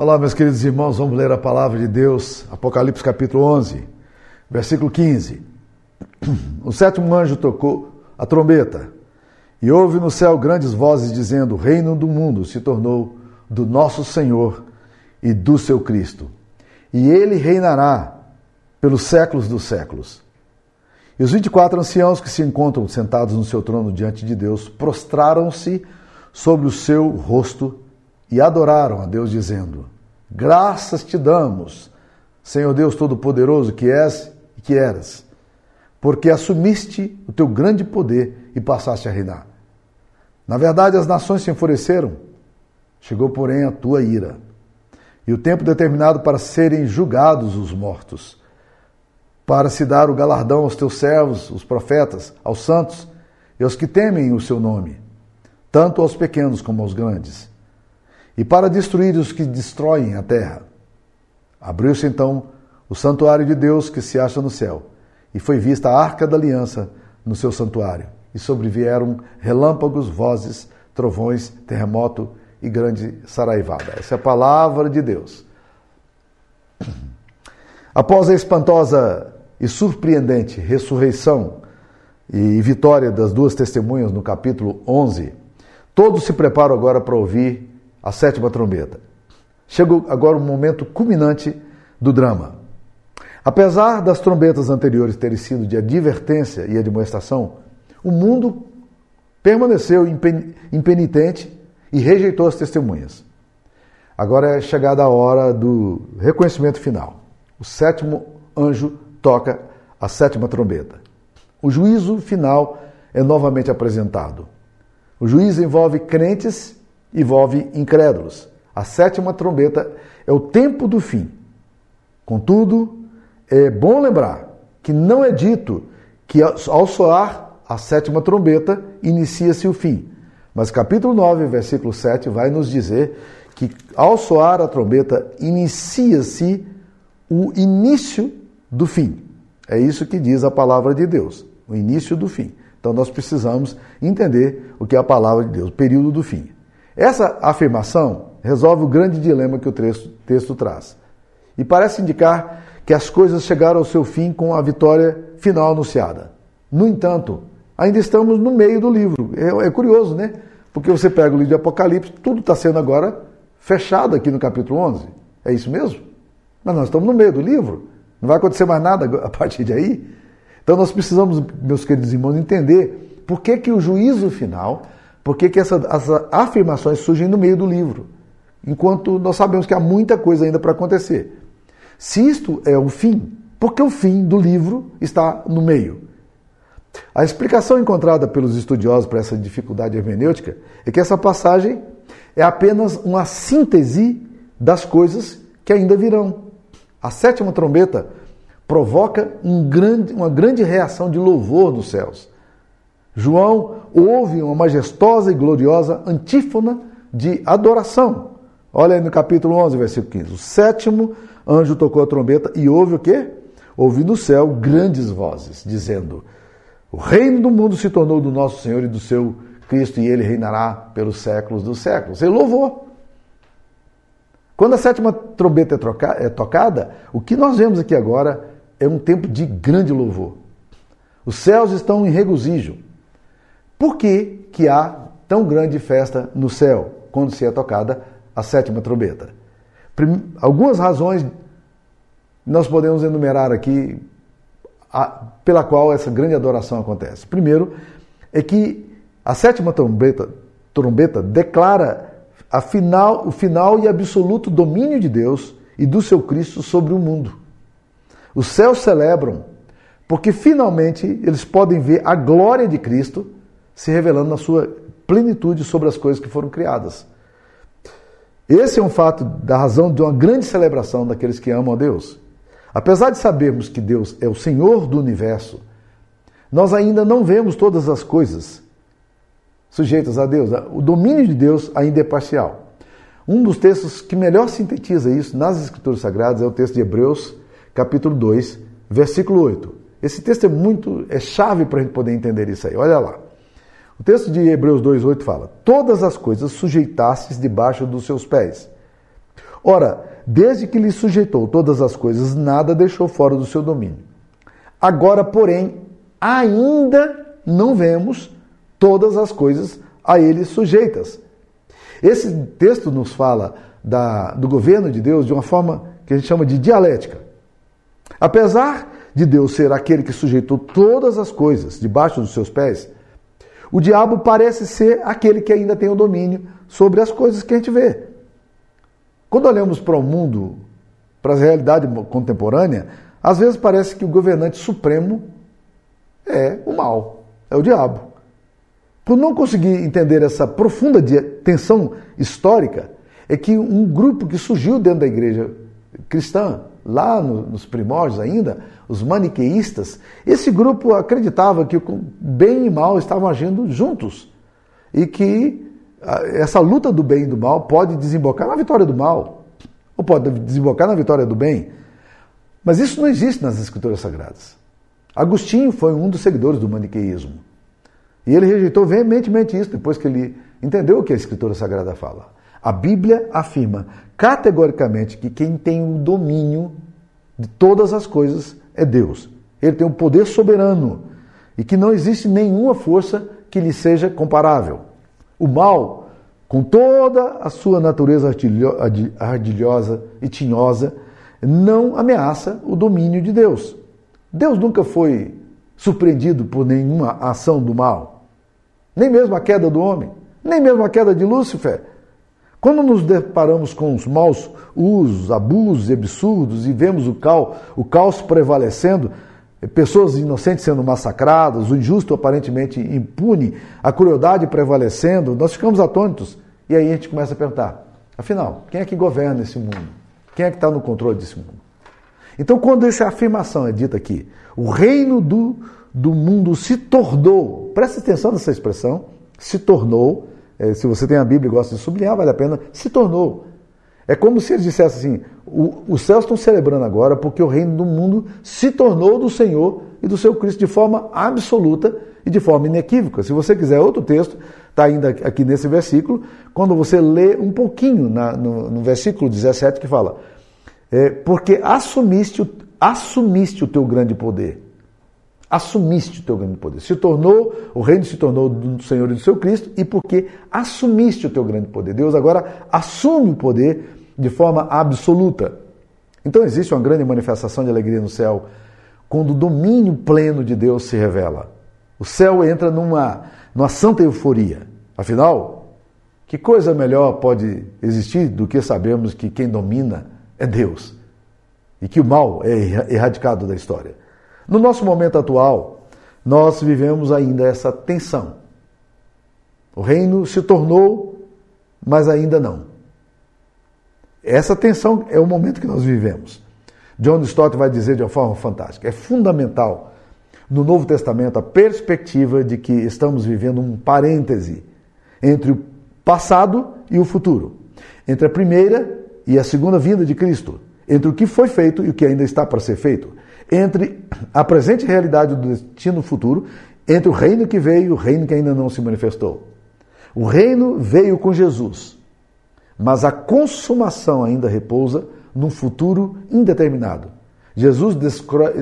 Olá, meus queridos irmãos, vamos ler a palavra de Deus, Apocalipse capítulo 11, versículo 15. O sétimo anjo tocou a trombeta e houve no céu grandes vozes dizendo: O reino do mundo se tornou do nosso Senhor e do seu Cristo, e ele reinará pelos séculos dos séculos. E os 24 anciãos que se encontram sentados no seu trono diante de Deus prostraram-se sobre o seu rosto e adoraram a Deus, dizendo: Graças te damos, Senhor Deus Todo-Poderoso, que és e que eras, porque assumiste o teu grande poder e passaste a reinar. Na verdade, as nações se enfureceram, chegou, porém, a tua ira, e o tempo determinado para serem julgados os mortos, para se dar o galardão aos teus servos, os profetas, aos santos e aos que temem o seu nome, tanto aos pequenos como aos grandes e para destruir os que destroem a terra. Abriu-se então o santuário de Deus que se acha no céu, e foi vista a arca da aliança no seu santuário, e sobrevieram relâmpagos, vozes, trovões, terremoto e grande saraivada. Essa é a palavra de Deus. Após a espantosa e surpreendente ressurreição e vitória das duas testemunhas no capítulo 11, todos se preparam agora para ouvir a sétima trombeta. Chegou agora o momento culminante do drama. Apesar das trombetas anteriores terem sido de advertência e admoestação, o mundo permaneceu impenitente e rejeitou as testemunhas. Agora é chegada a hora do reconhecimento final. O sétimo anjo toca a sétima trombeta. O juízo final é novamente apresentado. O juízo envolve crentes envolve incrédulos. A sétima trombeta é o tempo do fim. Contudo, é bom lembrar que não é dito que ao soar a sétima trombeta inicia-se o fim. Mas capítulo 9, versículo 7 vai nos dizer que ao soar a trombeta inicia-se o início do fim. É isso que diz a palavra de Deus, o início do fim. Então nós precisamos entender o que é a palavra de Deus, o período do fim. Essa afirmação resolve o grande dilema que o texto, texto traz. E parece indicar que as coisas chegaram ao seu fim com a vitória final anunciada. No entanto, ainda estamos no meio do livro. É, é curioso, né? Porque você pega o livro de Apocalipse, tudo está sendo agora fechado aqui no capítulo 11. É isso mesmo? Mas nós estamos no meio do livro. Não vai acontecer mais nada a partir de aí. Então nós precisamos, meus queridos irmãos, entender por que, que o juízo final por que, que essa, as afirmações surgem no meio do livro? Enquanto nós sabemos que há muita coisa ainda para acontecer. Se isto é o fim, por que o fim do livro está no meio? A explicação encontrada pelos estudiosos para essa dificuldade hermenêutica é que essa passagem é apenas uma síntese das coisas que ainda virão. A sétima trombeta provoca um grande, uma grande reação de louvor nos céus. João ouve uma majestosa e gloriosa antífona de adoração. Olha aí no capítulo 11, versículo 15. O sétimo anjo tocou a trombeta e ouve o quê? Ouve no céu grandes vozes, dizendo: O reino do mundo se tornou do nosso Senhor e do seu Cristo, e ele reinará pelos séculos dos séculos. Ele louvou. Quando a sétima trombeta é, troca, é tocada, o que nós vemos aqui agora é um tempo de grande louvor. Os céus estão em regozijo. Por que, que há tão grande festa no céu quando se é tocada a sétima trombeta? Algumas razões nós podemos enumerar aqui a, pela qual essa grande adoração acontece. Primeiro, é que a sétima trombeta, trombeta declara final, o final e absoluto domínio de Deus e do seu Cristo sobre o mundo. Os céus celebram porque finalmente eles podem ver a glória de Cristo se revelando na sua plenitude sobre as coisas que foram criadas. Esse é um fato da razão de uma grande celebração daqueles que amam a Deus. Apesar de sabermos que Deus é o Senhor do universo, nós ainda não vemos todas as coisas sujeitas a Deus. O domínio de Deus ainda é parcial. Um dos textos que melhor sintetiza isso nas Escrituras Sagradas é o texto de Hebreus, capítulo 2, versículo 8. Esse texto é muito é chave para a gente poder entender isso aí. Olha lá. O texto de Hebreus 2,8 fala: Todas as coisas sujeitastes debaixo dos seus pés. Ora, desde que lhe sujeitou todas as coisas, nada deixou fora do seu domínio. Agora, porém, ainda não vemos todas as coisas a ele sujeitas. Esse texto nos fala da, do governo de Deus de uma forma que a gente chama de dialética. Apesar de Deus ser aquele que sujeitou todas as coisas debaixo dos seus pés, o diabo parece ser aquele que ainda tem o domínio sobre as coisas que a gente vê. Quando olhamos para o mundo, para a realidade contemporânea, às vezes parece que o governante supremo é o mal, é o diabo. Por não conseguir entender essa profunda tensão histórica, é que um grupo que surgiu dentro da igreja cristã, lá no, nos primórdios ainda, os maniqueístas, esse grupo acreditava que o bem e mal estavam agindo juntos e que essa luta do bem e do mal pode desembocar na vitória do mal, ou pode desembocar na vitória do bem. Mas isso não existe nas Escrituras Sagradas. Agostinho foi um dos seguidores do maniqueísmo. E ele rejeitou veementemente isso depois que ele entendeu o que a Escritura Sagrada fala. A Bíblia afirma categoricamente que quem tem o domínio de todas as coisas é Deus. Ele tem um poder soberano e que não existe nenhuma força que lhe seja comparável. O mal, com toda a sua natureza ardilhosa e tinhosa, não ameaça o domínio de Deus. Deus nunca foi surpreendido por nenhuma ação do mal, nem mesmo a queda do homem, nem mesmo a queda de Lúcifer. Quando nos deparamos com os maus usos, abusos e absurdos e vemos o caos, o caos prevalecendo, pessoas inocentes sendo massacradas, o injusto aparentemente impune, a crueldade prevalecendo, nós ficamos atônitos. E aí a gente começa a perguntar: afinal, quem é que governa esse mundo? Quem é que está no controle desse mundo? Então, quando essa afirmação é dita aqui, o reino do, do mundo se tornou, preste atenção nessa expressão, se tornou, é, se você tem a Bíblia e gosta de sublinhar, vale a pena, se tornou. É como se eles dissessem assim: o, os céus estão celebrando agora porque o reino do mundo se tornou do Senhor e do seu Cristo de forma absoluta e de forma inequívoca. Se você quiser outro texto, está ainda aqui nesse versículo, quando você lê um pouquinho na, no, no, versículo 17 que fala: é, Porque assumiste, assumiste o teu grande poder. Assumiste o teu grande poder. Se tornou, o reino se tornou do Senhor e do seu Cristo, e porque assumiste o teu grande poder. Deus agora assume o poder de forma absoluta. Então existe uma grande manifestação de alegria no céu quando o domínio pleno de Deus se revela. O céu entra numa, numa santa euforia. Afinal, que coisa melhor pode existir do que sabermos que quem domina é Deus e que o mal é erradicado da história? No nosso momento atual, nós vivemos ainda essa tensão. O reino se tornou, mas ainda não. Essa tensão é o momento que nós vivemos. John Stott vai dizer de uma forma fantástica: é fundamental no Novo Testamento a perspectiva de que estamos vivendo um parêntese entre o passado e o futuro, entre a primeira e a segunda vinda de Cristo, entre o que foi feito e o que ainda está para ser feito, entre a presente realidade do destino futuro, entre o reino que veio e o reino que ainda não se manifestou. O reino veio com Jesus mas a consumação ainda repousa num futuro indeterminado. Jesus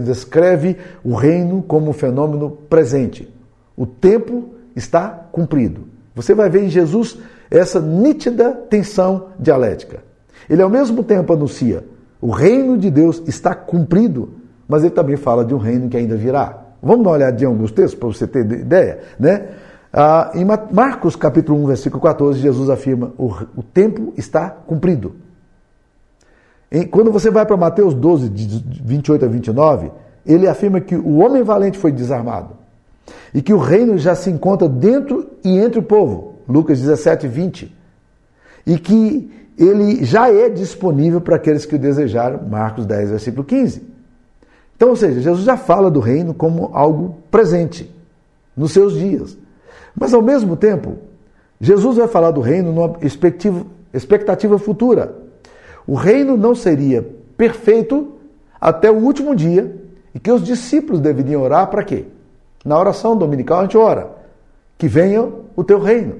descreve o reino como um fenômeno presente. O tempo está cumprido. Você vai ver em Jesus essa nítida tensão dialética. Ele ao mesmo tempo anuncia o reino de Deus está cumprido, mas ele também fala de um reino que ainda virá. Vamos dar uma olhadinha em alguns textos para você ter ideia, né? Ah, em Marcos capítulo 1, versículo 14, Jesus afirma: o, o tempo está cumprido. Quando você vai para Mateus 12, de 28 a 29, ele afirma que o homem valente foi desarmado e que o reino já se encontra dentro e entre o povo. Lucas 17, 20. E que ele já é disponível para aqueles que o desejaram. Marcos 10, versículo 15. Então, ou seja, Jesus já fala do reino como algo presente nos seus dias. Mas ao mesmo tempo, Jesus vai falar do reino numa expectativa futura. O reino não seria perfeito até o último dia e que os discípulos deveriam orar para quê? Na oração dominical a gente ora que venha o teu reino.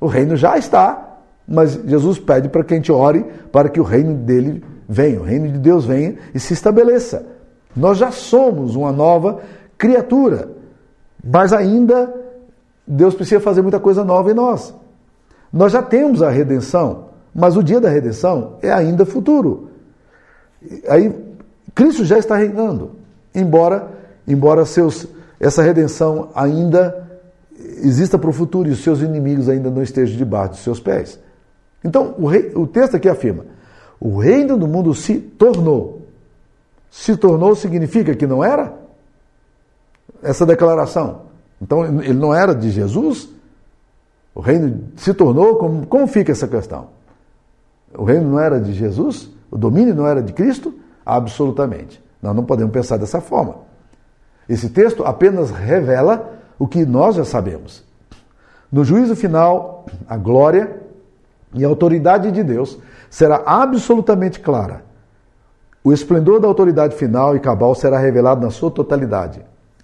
O reino já está, mas Jesus pede para que a gente ore para que o reino dele venha, o reino de Deus venha e se estabeleça. Nós já somos uma nova criatura, mas ainda Deus precisa fazer muita coisa nova em nós. Nós já temos a redenção, mas o dia da redenção é ainda futuro. Aí Cristo já está reinando, embora embora seus essa redenção ainda exista para o futuro e os seus inimigos ainda não estejam debaixo dos seus pés. Então, o, rei, o texto aqui afirma: o reino do mundo se tornou. Se tornou significa que não era? Essa declaração. Então, ele não era de Jesus? O reino se tornou? Como, como fica essa questão? O reino não era de Jesus? O domínio não era de Cristo? Absolutamente. Nós não podemos pensar dessa forma. Esse texto apenas revela o que nós já sabemos. No juízo final, a glória e a autoridade de Deus será absolutamente clara. O esplendor da autoridade final e cabal será revelado na sua totalidade.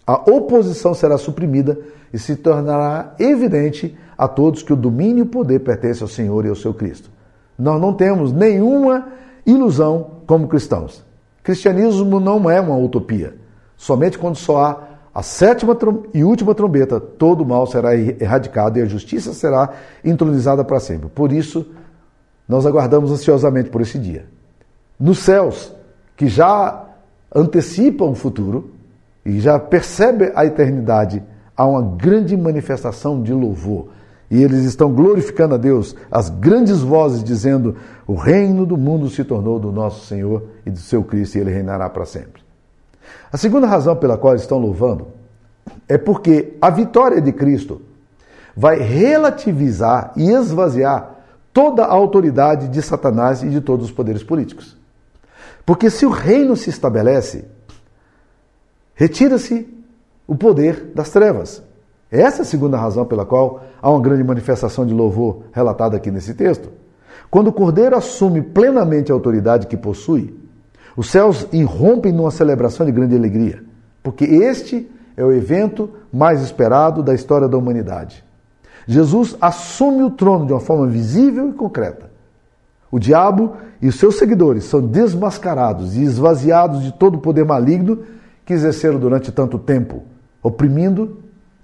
A oposição será suprimida e se tornará evidente a todos que o domínio e o poder pertencem ao Senhor e ao seu Cristo. Nós não temos nenhuma ilusão como cristãos. Cristianismo não é uma utopia. Somente quando soar a sétima e última trombeta, todo o mal será erradicado e a justiça será entronizada para sempre. Por isso, nós aguardamos ansiosamente por esse dia. Nos céus, que já antecipam o futuro e já percebe a eternidade, há uma grande manifestação de louvor. E eles estão glorificando a Deus, as grandes vozes dizendo: O reino do mundo se tornou do nosso Senhor e do seu Cristo, e ele reinará para sempre. A segunda razão pela qual estão louvando é porque a vitória de Cristo vai relativizar e esvaziar toda a autoridade de Satanás e de todos os poderes políticos. Porque se o reino se estabelece, retira-se o poder das trevas. Essa é a segunda razão pela qual há uma grande manifestação de louvor relatada aqui nesse texto. Quando o cordeiro assume plenamente a autoridade que possui, os céus irrompem numa celebração de grande alegria, porque este é o evento mais esperado da história da humanidade. Jesus assume o trono de uma forma visível e concreta. O diabo e os seus seguidores são desmascarados e esvaziados de todo o poder maligno que exerceram durante tanto tempo, oprimindo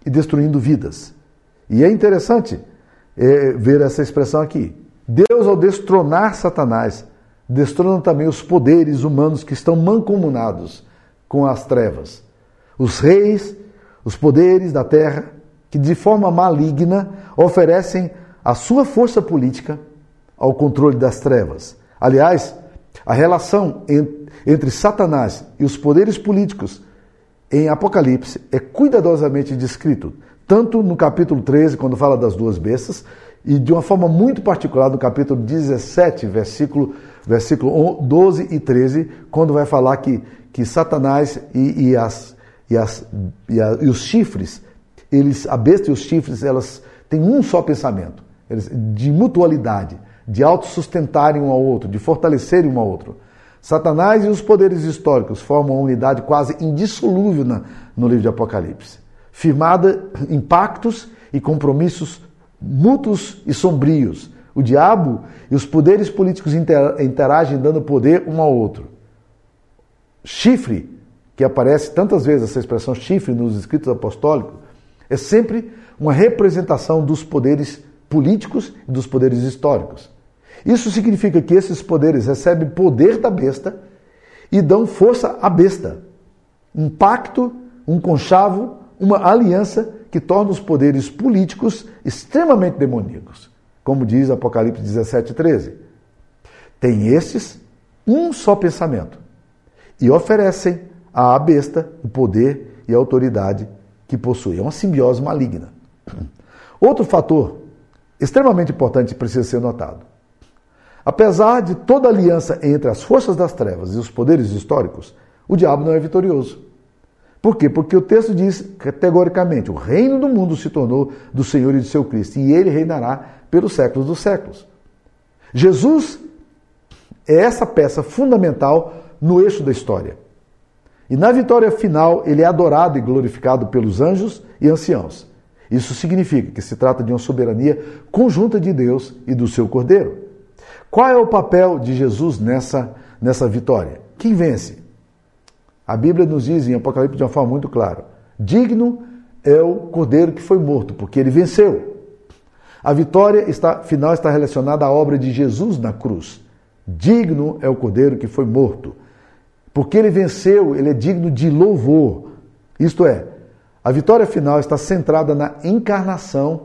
e destruindo vidas. E é interessante é, ver essa expressão aqui. Deus, ao destronar Satanás, destrona também os poderes humanos que estão mancomunados com as trevas. Os reis, os poderes da terra, que de forma maligna oferecem a sua força política ao controle das trevas. Aliás, a relação entre Satanás e os poderes políticos em Apocalipse é cuidadosamente descrito, tanto no capítulo 13, quando fala das duas bestas, e de uma forma muito particular no capítulo 17, versículo, versículo 12 e 13, quando vai falar que, que Satanás e, e, as, e, as, e, a, e os chifres, eles, a besta e os chifres, elas têm um só pensamento, eles, de mutualidade, de autossustentarem um ao outro, de fortalecerem um ao outro. Satanás e os poderes históricos formam uma unidade quase indissolúvel na, no livro de Apocalipse, firmada em pactos e compromissos mútuos e sombrios. O diabo e os poderes políticos interagem dando poder um ao outro. Chifre, que aparece tantas vezes essa expressão chifre nos escritos apostólicos, é sempre uma representação dos poderes políticos e dos poderes históricos. Isso significa que esses poderes recebem poder da besta e dão força à besta. Um pacto, um conchavo, uma aliança que torna os poderes políticos extremamente demoníacos, como diz Apocalipse 17, 13. Tem estes um só pensamento e oferecem à besta o poder e a autoridade que possui. É uma simbiose maligna. Outro fator extremamente importante precisa ser notado. Apesar de toda aliança entre as forças das trevas e os poderes históricos, o diabo não é vitorioso. Por quê? Porque o texto diz categoricamente: o reino do mundo se tornou do Senhor e do seu Cristo, e ele reinará pelos séculos dos séculos. Jesus é essa peça fundamental no eixo da história. E na vitória final, ele é adorado e glorificado pelos anjos e anciãos. Isso significa que se trata de uma soberania conjunta de Deus e do seu Cordeiro. Qual é o papel de Jesus nessa, nessa vitória? Quem vence? A Bíblia nos diz em Apocalipse de uma forma muito clara: digno é o Cordeiro que foi morto, porque ele venceu. A vitória está, final está relacionada à obra de Jesus na cruz. Digno é o Cordeiro que foi morto. Porque ele venceu, ele é digno de louvor. Isto é, a vitória final está centrada na encarnação,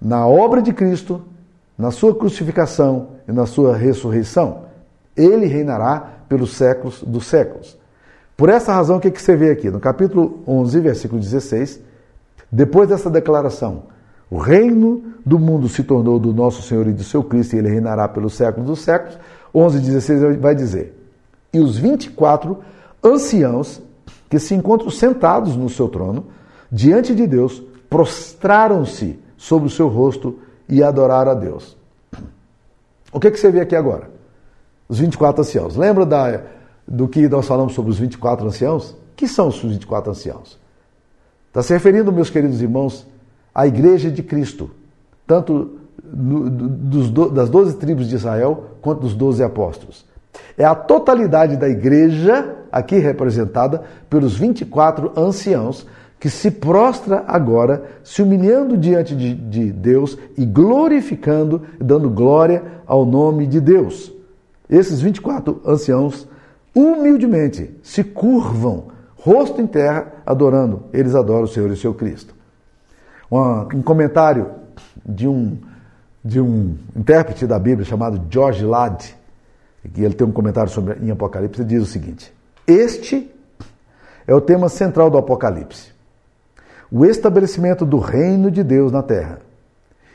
na obra de Cristo, na sua crucificação e na sua ressurreição. Ele reinará pelos séculos dos séculos. Por essa razão, o que você vê aqui? No capítulo 11, versículo 16, depois dessa declaração, o reino do mundo se tornou do nosso Senhor e do seu Cristo e ele reinará pelos séculos dos séculos. 11, 16 vai dizer: E os 24 anciãos que se encontram sentados no seu trono, diante de Deus, prostraram-se sobre o seu rosto e adoraram a Deus. O que, que você vê aqui agora? Os 24 anciãos. Lembra da, do que nós falamos sobre os 24 anciãos? Que são os 24 anciãos? Está se referindo, meus queridos irmãos, à igreja de Cristo, tanto no, dos, das 12 tribos de Israel quanto dos 12 apóstolos. É a totalidade da igreja, aqui representada pelos 24 anciãos, que se prostra agora, se humilhando diante de, de Deus e glorificando, dando glória ao nome de Deus. Esses 24 anciãos, humildemente, se curvam, rosto em terra, adorando. Eles adoram o Senhor e o seu Cristo. um comentário de um, de um intérprete da Bíblia chamado George Ladd, que ele tem um comentário sobre em Apocalipse, diz o seguinte: Este é o tema central do Apocalipse o estabelecimento do reino de Deus na terra.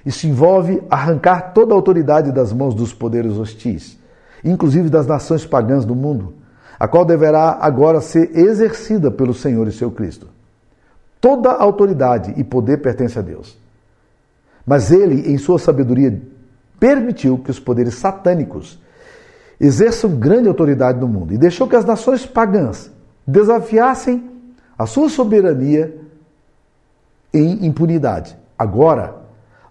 Isso envolve arrancar toda a autoridade das mãos dos poderes hostis, inclusive das nações pagãs do mundo, a qual deverá agora ser exercida pelo Senhor e seu Cristo. Toda autoridade e poder pertence a Deus. Mas ele, em sua sabedoria, permitiu que os poderes satânicos exerçam grande autoridade no mundo e deixou que as nações pagãs desafiassem a sua soberania em impunidade. Agora,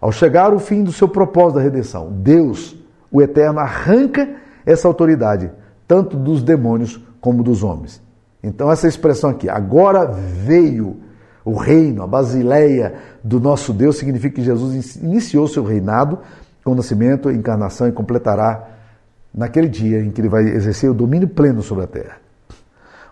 ao chegar o fim do seu propósito da redenção, Deus, o Eterno, arranca essa autoridade, tanto dos demônios como dos homens. Então, essa expressão aqui, agora veio o reino, a basileia do nosso Deus, significa que Jesus iniciou seu reinado com o nascimento, encarnação e completará naquele dia em que ele vai exercer o domínio pleno sobre a terra.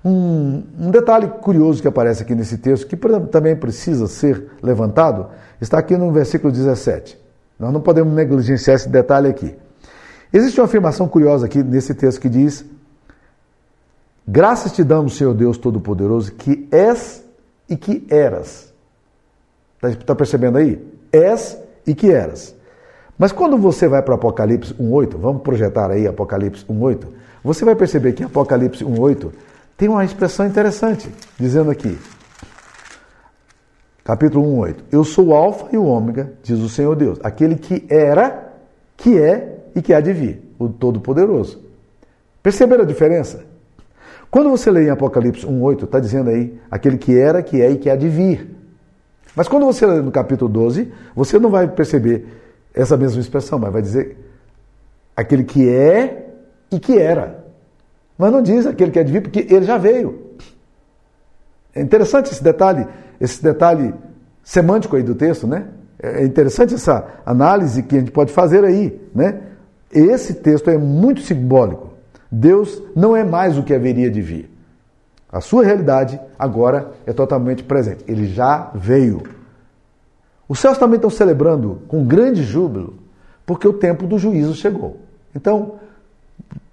Um, um, detalhe curioso que aparece aqui nesse texto, que também precisa ser levantado, está aqui no versículo 17. Nós não podemos negligenciar esse detalhe aqui. Existe uma afirmação curiosa aqui nesse texto que diz: Graças te damos, Senhor Deus Todo-Poderoso, que és e que eras. Está tá percebendo aí? És e que eras. Mas quando você vai para Apocalipse 1,8, vamos projetar aí Apocalipse 1,8, você vai perceber que Apocalipse 1,8 tem uma expressão interessante, dizendo aqui, capítulo 1, 8. Eu sou o Alfa e o Ômega, diz o Senhor Deus, aquele que era, que é e que há de vir, o Todo-Poderoso. Perceberam a diferença? Quando você lê em Apocalipse 1,8, está dizendo aí aquele que era, que é e que há de vir. Mas quando você lê no capítulo 12, você não vai perceber essa mesma expressão, mas vai dizer aquele que é e que era. Mas não diz aquele que é de vir, porque ele já veio. É interessante esse detalhe, esse detalhe semântico aí do texto, né? É interessante essa análise que a gente pode fazer aí, né? Esse texto é muito simbólico. Deus não é mais o que haveria de vir. A sua realidade agora é totalmente presente. Ele já veio. Os céus também estão celebrando com grande júbilo, porque o tempo do juízo chegou. Então,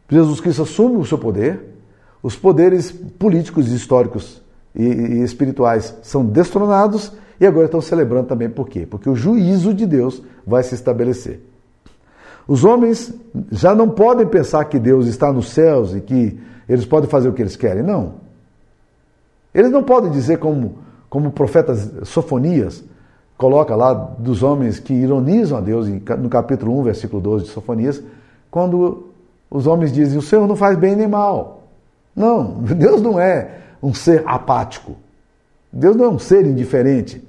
Jesus Cristo assume o seu poder, os poderes políticos, históricos e, e espirituais são destronados e agora estão celebrando também por quê? Porque o juízo de Deus vai se estabelecer. Os homens já não podem pensar que Deus está nos céus e que eles podem fazer o que eles querem. Não. Eles não podem dizer como, como o profeta Sofonias coloca lá dos homens que ironizam a Deus no capítulo 1, versículo 12 de Sofonias, quando os homens dizem: o Senhor não faz bem nem mal. Não, Deus não é um ser apático. Deus não é um ser indiferente.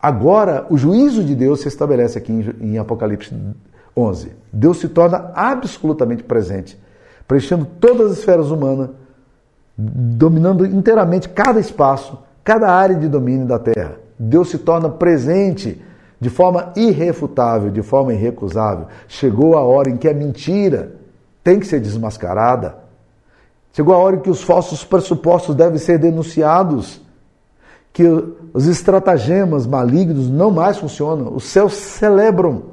Agora, o juízo de Deus se estabelece aqui em, Apocalipse 11. Deus se torna absolutamente presente, preenchendo todas as esferas humanas, dominando inteiramente cada espaço, cada área de domínio da terra. Deus se torna presente de forma irrefutável, de forma irrecusável. Chegou a hora em que a mentira tem que ser desmascarada. Chegou a hora em que os falsos pressupostos devem ser denunciados, que os estratagemas malignos não mais funcionam, os céus celebram,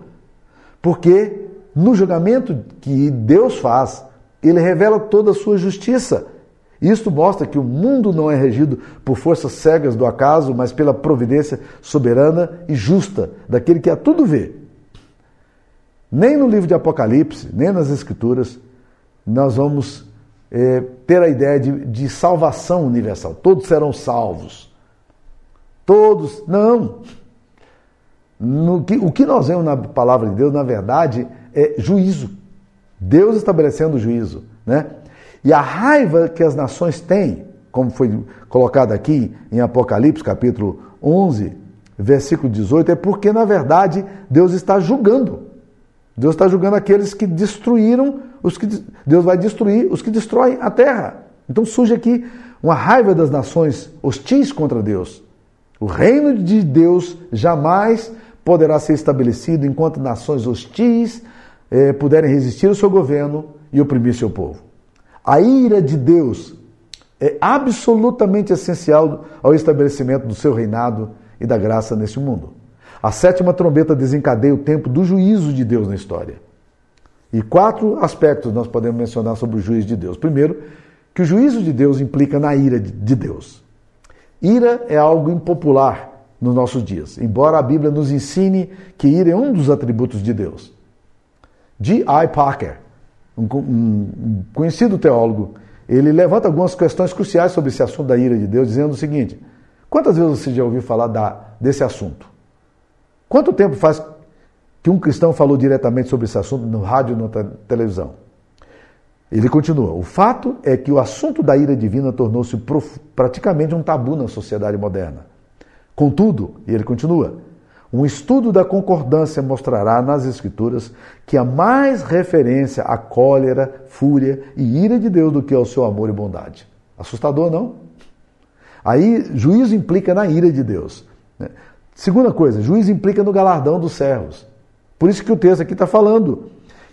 porque no julgamento que Deus faz, ele revela toda a sua justiça. Isto mostra que o mundo não é regido por forças cegas do acaso, mas pela providência soberana e justa daquele que a tudo vê. Nem no livro de Apocalipse, nem nas Escrituras, nós vamos é, ter a ideia de, de salvação universal. Todos serão salvos. Todos. Não. No que, o que nós vemos na palavra de Deus, na verdade, é juízo. Deus estabelecendo juízo. Né? E a raiva que as nações têm, como foi colocado aqui em Apocalipse, capítulo 11, versículo 18, é porque, na verdade, Deus está julgando. Deus está julgando aqueles que destruíram, os que Deus vai destruir os que destroem a terra. Então surge aqui uma raiva das nações hostis contra Deus. O reino de Deus jamais poderá ser estabelecido enquanto nações hostis eh, puderem resistir ao seu governo e oprimir seu povo. A ira de Deus é absolutamente essencial ao estabelecimento do seu reinado e da graça neste mundo. A sétima trombeta desencadeia o tempo do juízo de Deus na história. E quatro aspectos nós podemos mencionar sobre o juízo de Deus. Primeiro, que o juízo de Deus implica na ira de Deus. Ira é algo impopular nos nossos dias, embora a Bíblia nos ensine que ira é um dos atributos de Deus. G. I. Parker, um, conhecido teólogo, ele levanta algumas questões cruciais sobre esse assunto da ira de Deus, dizendo o seguinte: quantas vezes você já ouviu falar da, desse assunto? Quanto tempo faz que um cristão falou diretamente sobre esse assunto no rádio ou na televisão? Ele continua: o fato é que o assunto da ira divina tornou-se praticamente um tabu na sociedade moderna. Contudo, e ele continua, um estudo da concordância mostrará nas Escrituras que há mais referência à cólera, fúria e ira de Deus do que ao seu amor e bondade. Assustador, não? Aí, juízo implica na ira de Deus. Né? Segunda coisa, juízo implica no galardão dos servos. Por isso que o texto aqui está falando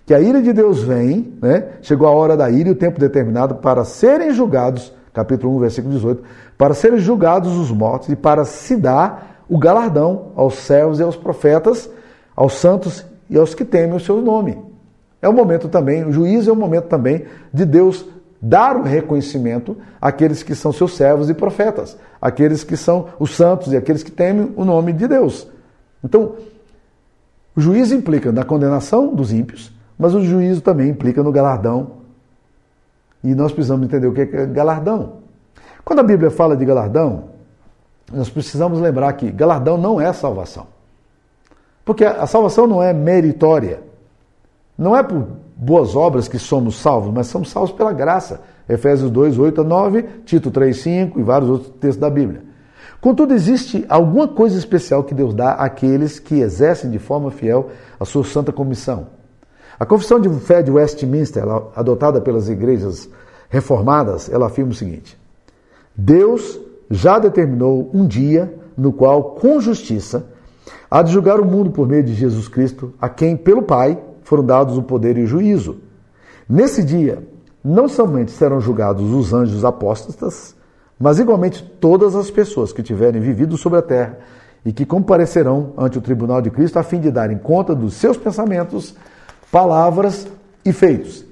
que a ira de Deus vem, né? chegou a hora da ira e o tempo determinado para serem julgados, capítulo 1, versículo 18, para serem julgados os mortos e para se dar o galardão aos servos e aos profetas, aos santos e aos que temem o seu nome. É o momento também, o juízo é o momento também de Deus dar o reconhecimento àqueles que são seus servos e profetas, aqueles que são os santos e aqueles que temem o nome de Deus. Então, o juízo implica na condenação dos ímpios, mas o juízo também implica no galardão. E nós precisamos entender o que é galardão. Quando a Bíblia fala de galardão, nós precisamos lembrar que galardão não é salvação. Porque a salvação não é meritória. Não é por boas obras que somos salvos, mas somos salvos pela graça. Efésios 2, 8 a 9, Tito 3, 5 e vários outros textos da Bíblia. Contudo, existe alguma coisa especial que Deus dá àqueles que exercem de forma fiel a sua santa comissão. A confissão de fé de Westminster, adotada pelas igrejas reformadas, ela afirma o seguinte: Deus já determinou um dia no qual, com justiça, há de julgar o mundo por meio de Jesus Cristo, a quem, pelo Pai, foram dados o poder e o juízo. Nesse dia, não somente serão julgados os anjos apóstatas, mas igualmente todas as pessoas que tiverem vivido sobre a terra e que comparecerão ante o tribunal de Cristo a fim de darem conta dos seus pensamentos, palavras e feitos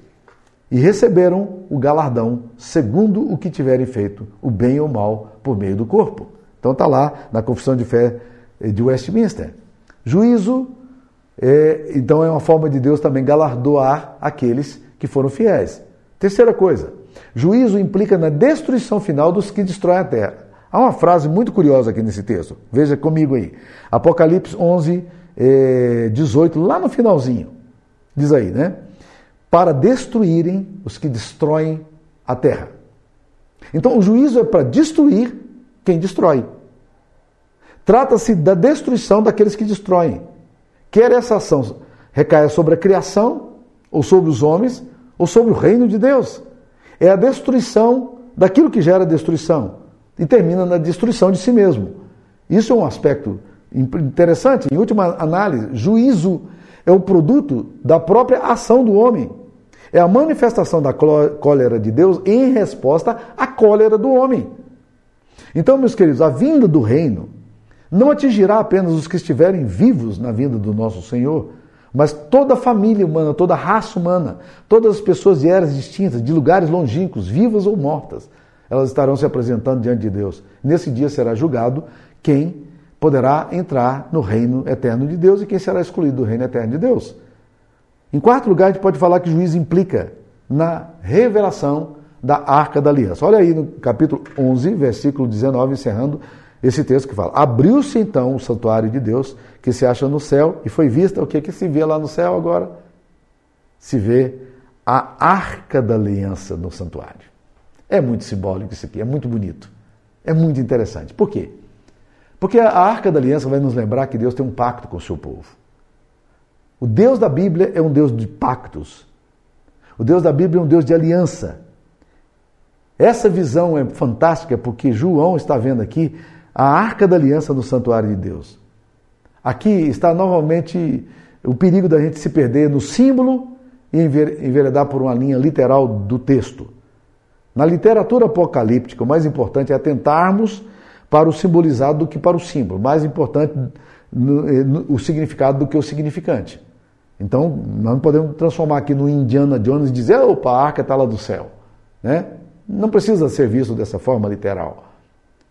e receberam o galardão segundo o que tiverem feito, o bem ou mal, por meio do corpo. Então está lá na Confissão de Fé de Westminster. Juízo, é, então, é uma forma de Deus também galardoar aqueles que foram fiéis. Terceira coisa, juízo implica na destruição final dos que destroem a terra. Há uma frase muito curiosa aqui nesse texto, veja comigo aí. Apocalipse 11, é, 18, lá no finalzinho. Diz aí, né? para destruírem os que destroem a terra. Então, o juízo é para destruir quem destrói. Trata-se da destruição daqueles que destroem. Quer essa ação recaia sobre a criação, ou sobre os homens, ou sobre o reino de Deus. É a destruição daquilo que gera destruição e termina na destruição de si mesmo. Isso é um aspecto interessante. Em última análise, juízo é o produto da própria ação do homem. É a manifestação da cólera de Deus em resposta à cólera do homem. Então, meus queridos, a vinda do reino não atingirá apenas os que estiverem vivos na vinda do nosso Senhor, mas toda a família humana, toda a raça humana, todas as pessoas de eras distintas, de lugares longínquos, vivas ou mortas, elas estarão se apresentando diante de Deus. Nesse dia será julgado quem poderá entrar no reino eterno de Deus e quem será excluído do reino eterno de Deus. Em quarto lugar, a gente pode falar que juízo implica na revelação da arca da aliança. Olha aí no capítulo 11, versículo 19, encerrando esse texto que fala: Abriu-se então o santuário de Deus que se acha no céu e foi vista o que, que se vê lá no céu agora? Se vê a arca da aliança no santuário. É muito simbólico isso aqui, é muito bonito, é muito interessante. Por quê? Porque a arca da aliança vai nos lembrar que Deus tem um pacto com o seu povo. O Deus da Bíblia é um Deus de pactos. O Deus da Bíblia é um Deus de aliança. Essa visão é fantástica porque João está vendo aqui a arca da aliança no santuário de Deus. Aqui está novamente o perigo da gente se perder no símbolo e enveredar por uma linha literal do texto. Na literatura apocalíptica, o mais importante é atentarmos para o simbolizado do que para o símbolo. Mais importante eh, o significado do que o significante. Então, nós não podemos transformar aqui no Indiana Jones e dizer, opa, a arca está lá do céu. Né? Não precisa ser visto dessa forma literal.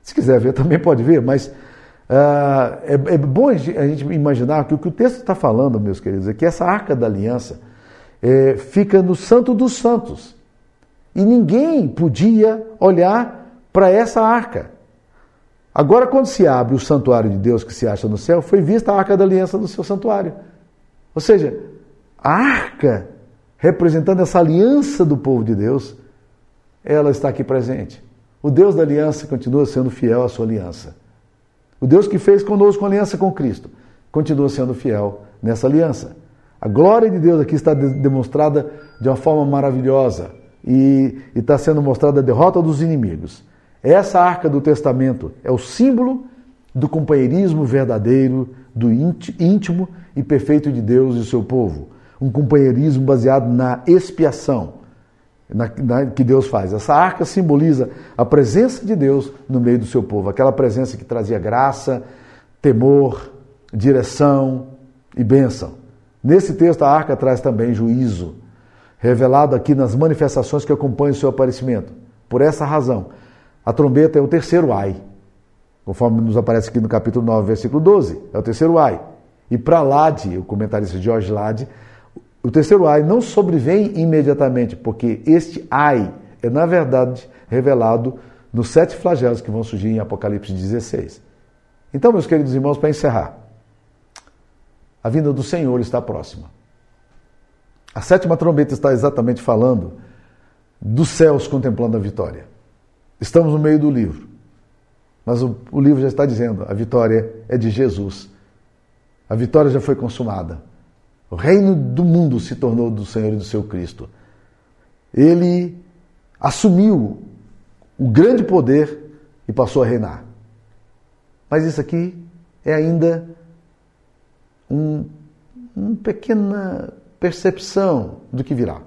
Se quiser ver, também pode ver, mas uh, é, é, bom a gente imaginar que o que o texto está falando, meus queridos, é que essa arca da aliança é, fica no Santo dos Santos. E ninguém podia olhar para essa arca. Agora, quando se abre o santuário de Deus que se acha no céu, foi vista a arca da aliança no seu santuário. Ou seja, a arca, representando essa aliança do povo de Deus, ela está aqui presente. O Deus da aliança continua sendo fiel à sua aliança. O Deus que fez conosco uma aliança com Cristo continua sendo fiel nessa aliança. A glória de Deus aqui está demonstrada de uma forma maravilhosa e, está sendo mostrada a derrota dos inimigos. Essa arca do testamento é o símbolo do companheirismo verdadeiro, do íntimo e perfeito de Deus e seu povo. Um companheirismo baseado na expiação na, na, que Deus faz. Essa arca simboliza a presença de Deus no meio do seu povo, aquela presença que trazia graça, temor, direção e bênção. Nesse texto, a arca traz também juízo, revelado aqui nas manifestações que acompanham o seu aparecimento. Por essa razão, a trombeta é o terceiro ai, conforme nos aparece aqui no capítulo 9, versículo 12. É o terceiro ai. E para Lade, o comentarista George Lade, o terceiro ai não sobrevém imediatamente, porque este ai é, na verdade, revelado nos sete flagelos que vão surgir em Apocalipse 16. Então, meus queridos irmãos, para encerrar, a vinda do Senhor está próxima. A sétima trombeta está exatamente falando dos céus contemplando a vitória. Estamos no meio do livro. Mas o, o, livro já está dizendo: a vitória é de Jesus. A vitória já foi consumada. O reino do mundo se tornou do Senhor e do seu Cristo. Ele assumiu o grande poder e passou a reinar. Mas isso aqui é ainda um, uma pequena percepção do que virá.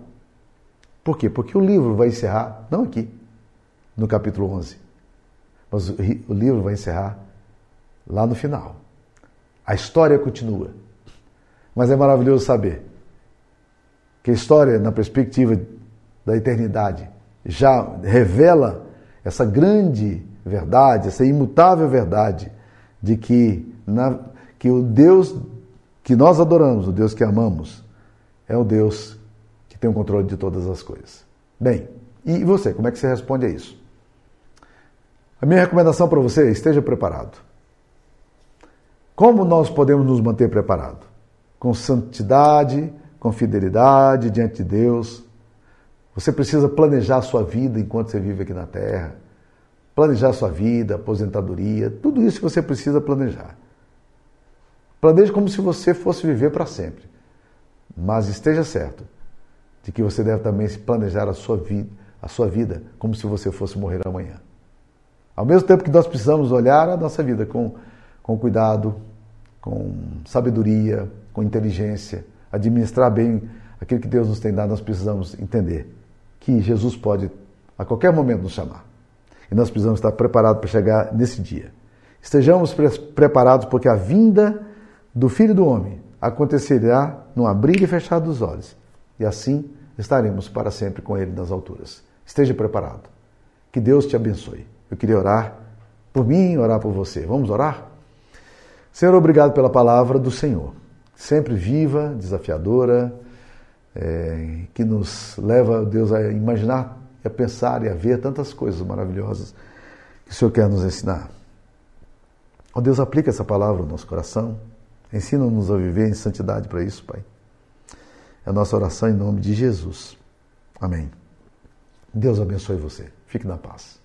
Por quê? Porque o livro vai encerrar, não aqui, no capítulo 11. Mas o livro vai encerrar lá no final. A história continua. Mas é maravilhoso saber que a história, na perspectiva da eternidade, já revela essa grande verdade, essa imutável verdade de que, na, que o Deus que nós adoramos, o Deus que amamos, é o Deus que tem o controle de todas as coisas. Bem, e você, como é que você responde a isso? A minha recomendação para você é esteja preparado. Como nós podemos nos manter preparados? Com santidade, com fidelidade diante de Deus. Você precisa planejar a sua vida enquanto você vive aqui na terra. planejar sua vida, aposentadoria, tudo isso que você precisa planejar. Planeje como se você fosse viver para sempre. Mas esteja certo de que você deve também planejar a sua vida, a sua vida como se você fosse morrer amanhã. Ao mesmo tempo que nós precisamos olhar a nossa vida com, com cuidado, com sabedoria, com inteligência, administrar bem aquilo que Deus nos tem dado, nós precisamos entender que Jesus pode a qualquer momento nos chamar. E nós precisamos estar preparados para chegar nesse dia. Estejamos pre preparados porque a vinda do Filho do Homem acontecerá no abrir e fechar dos olhos. E assim estaremos para sempre com Ele nas alturas. Esteja preparado. Que Deus te abençoe. Eu queria orar por mim e orar por você. Vamos orar? Senhor, obrigado pela palavra do Senhor. Sempre viva, desafiadora, é, que nos leva, Deus, a imaginar, a pensar e a ver tantas coisas maravilhosas que o Senhor quer nos ensinar. Ó Deus, aplica essa palavra no nosso coração Ensina-nos a viver em santidade para isso, Pai. É a nossa oração em nome de Jesus. Amém. Deus abençoe você. Fique na paz.